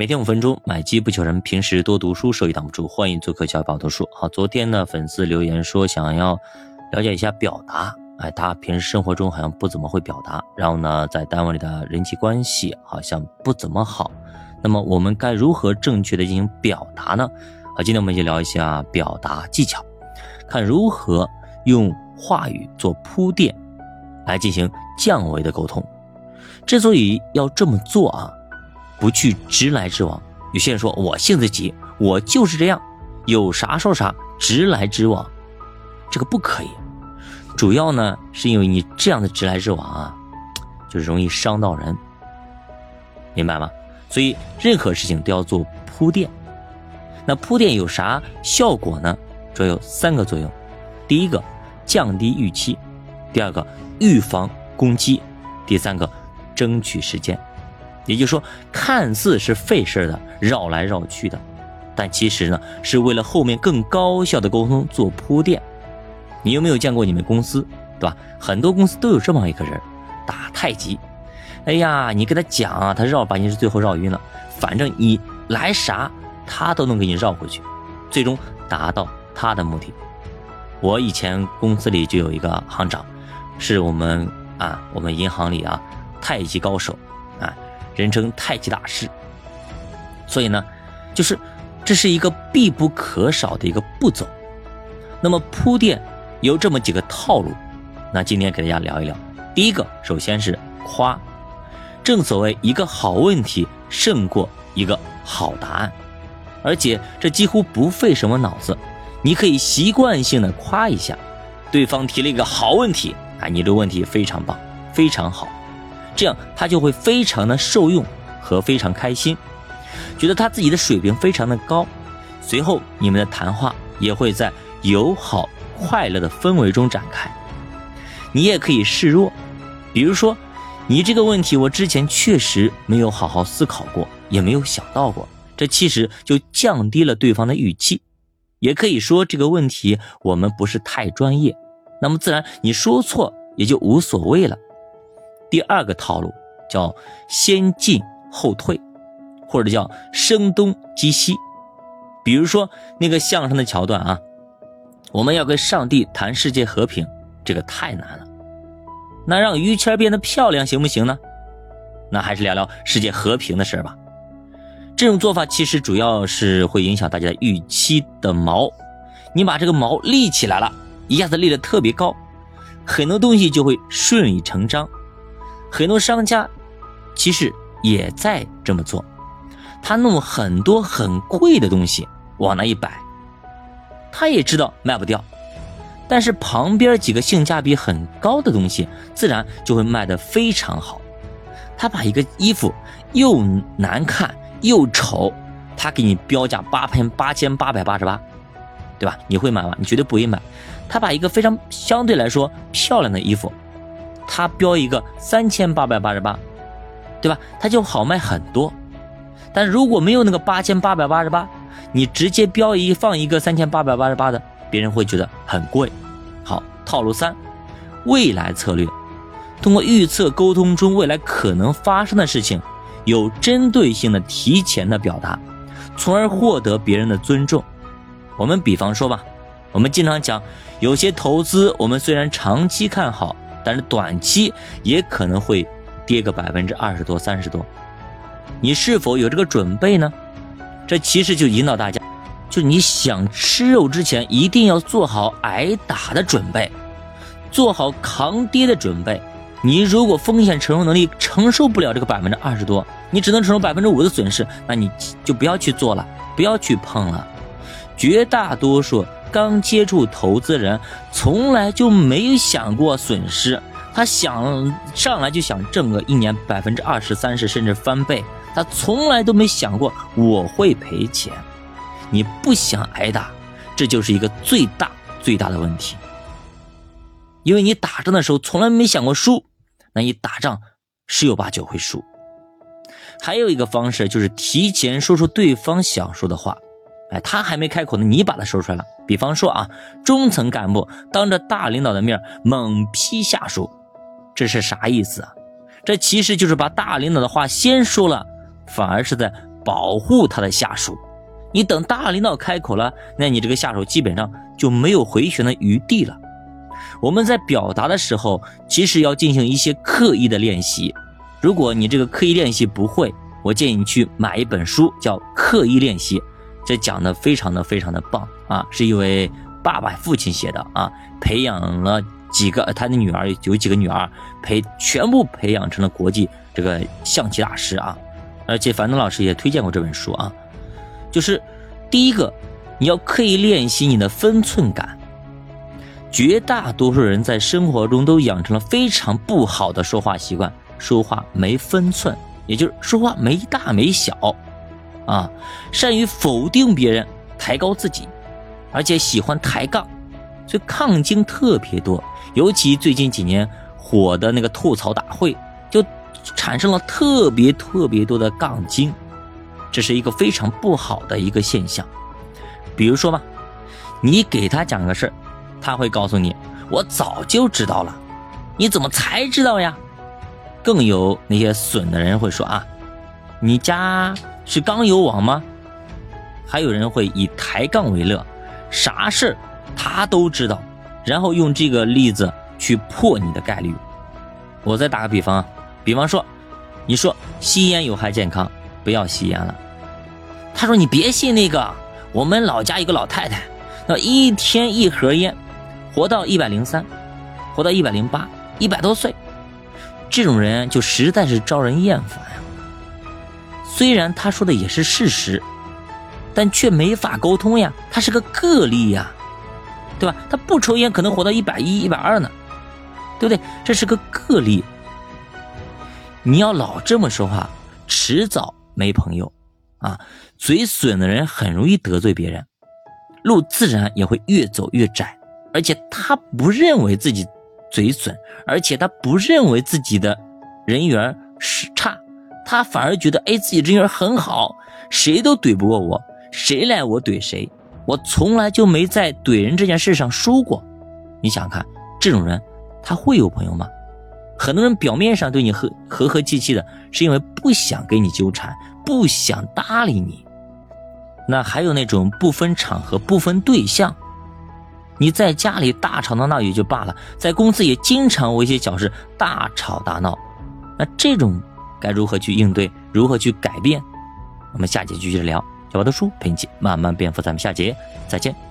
每天五分钟，买机不求人。平时多读书，收益挡不住。欢迎做客小宝读书。好，昨天呢，粉丝留言说想要了解一下表达。哎，他平时生活中好像不怎么会表达，然后呢，在单位里的人际关系好像不怎么好。那么我们该如何正确的进行表达呢？好，今天我们就聊一下表达技巧，看如何用话语做铺垫，来进行降维的沟通。之所以要这么做啊。不去直来直往，有些人说我性子急，我就是这样，有啥说啥，直来直往，这个不可以。主要呢是因为你这样的直来直往啊，就容易伤到人，明白吗？所以任何事情都要做铺垫。那铺垫有啥效果呢？主要有三个作用：第一个，降低预期；第二个，预防攻击；第三个，争取时间。也就是说，看似是费事的，绕来绕去的，但其实呢，是为了后面更高效的沟通做铺垫。你有没有见过你们公司，对吧？很多公司都有这么一个人，打太极。哎呀，你跟他讲啊，他绕把你是最后绕晕了。反正你来啥，他都能给你绕回去，最终达到他的目的。我以前公司里就有一个行长，是我们啊，我们银行里啊，太极高手啊。人称太极大师，所以呢，就是这是一个必不可少的一个步骤。那么铺垫有这么几个套路，那今天给大家聊一聊。第一个，首先是夸，正所谓一个好问题胜过一个好答案，而且这几乎不费什么脑子，你可以习惯性的夸一下，对方提了一个好问题，啊，你这问题非常棒，非常好。这样他就会非常的受用和非常开心，觉得他自己的水平非常的高。随后你们的谈话也会在友好快乐的氛围中展开。你也可以示弱，比如说，你这个问题我之前确实没有好好思考过，也没有想到过，这其实就降低了对方的预期。也可以说这个问题我们不是太专业，那么自然你说错也就无所谓了。第二个套路叫先进后退，或者叫声东击西。比如说那个相声的桥段啊，我们要跟上帝谈世界和平，这个太难了。那让于谦变得漂亮行不行呢？那还是聊聊世界和平的事吧。这种做法其实主要是会影响大家预期的毛。你把这个毛立起来了，一下子立得特别高，很多东西就会顺理成章。很多商家其实也在这么做，他弄很多很贵的东西往那一摆，他也知道卖不掉，但是旁边几个性价比很高的东西自然就会卖得非常好。他把一个衣服又难看又丑，他给你标价八千八千八百八十八，对吧？你会买吗？你绝对不会买。他把一个非常相对来说漂亮的衣服。他标一个三千八百八十八，对吧？他就好卖很多。但如果没有那个八千八百八十八，你直接标一放一个三千八百八十八的，别人会觉得很贵。好，套路三，未来策略，通过预测沟通中未来可能发生的事情，有针对性的提前的表达，从而获得别人的尊重。我们比方说吧，我们经常讲，有些投资我们虽然长期看好。但是短期也可能会跌个百分之二十多、三十多，你是否有这个准备呢？这其实就引导大家，就你想吃肉之前，一定要做好挨打的准备，做好扛跌的准备。你如果风险承受能力承受不了这个百分之二十多，你只能承受百分之五的损失，那你就不要去做了，不要去碰了。绝大多数。刚接触投资人，从来就没想过损失，他想上来就想挣个一年百分之二十三十甚至翻倍，他从来都没想过我会赔钱。你不想挨打，这就是一个最大最大的问题。因为你打仗的时候从来没想过输，那你打仗十有八九会输。还有一个方式就是提前说出对方想说的话。哎，他还没开口呢，你把他说出来了。比方说啊，中层干部当着大领导的面猛批下属，这是啥意思啊？这其实就是把大领导的话先说了，反而是在保护他的下属。你等大领导开口了，那你这个下属基本上就没有回旋的余地了。我们在表达的时候，其实要进行一些刻意的练习。如果你这个刻意练习不会，我建议你去买一本书，叫《刻意练习》，这讲的非常的非常的棒啊，是一位爸爸父亲写的啊，培养了几个他的女儿，有几个女儿培全部培养成了国际这个象棋大师啊，而且樊登老师也推荐过这本书啊，就是第一个，你要刻意练习你的分寸感。绝大多数人在生活中都养成了非常不好的说话习惯，说话没分寸，也就是说话没大没小，啊，善于否定别人，抬高自己，而且喜欢抬杠，所以杠精特别多。尤其最近几年火的那个吐槽大会，就产生了特别特别多的杠精，这是一个非常不好的一个现象。比如说吧，你给他讲个事儿。他会告诉你，我早就知道了，你怎么才知道呀？更有那些损的人会说啊，你家是刚有网吗？还有人会以抬杠为乐，啥事他都知道，然后用这个例子去破你的概率。我再打个比方，比方说，你说吸烟有害健康，不要吸烟了。他说你别信那个，我们老家一个老太太，那一天一盒烟。活到一百零三，活到一百零八，一百多岁，这种人就实在是招人厌烦呀。虽然他说的也是事实，但却没法沟通呀。他是个个例呀，对吧？他不抽烟可能活到一百一、一百二呢，对不对？这是个个例。你要老这么说话，迟早没朋友啊。嘴损的人很容易得罪别人，路自然也会越走越窄。而且他不认为自己嘴损，而且他不认为自己的人缘是差，他反而觉得哎自己这人很好，谁都怼不过我，谁来我怼谁，我从来就没在怼人这件事上输过。你想想看，这种人他会有朋友吗？很多人表面上对你和和和气气的，是因为不想跟你纠缠，不想搭理你。那还有那种不分场合、不分对象。你在家里大吵大闹也就罢了，在公司也经常为一些小事大吵大闹，那这种该如何去应对，如何去改变？我们下节继续聊，小白的书陪你一起慢慢变富，咱们下节再见。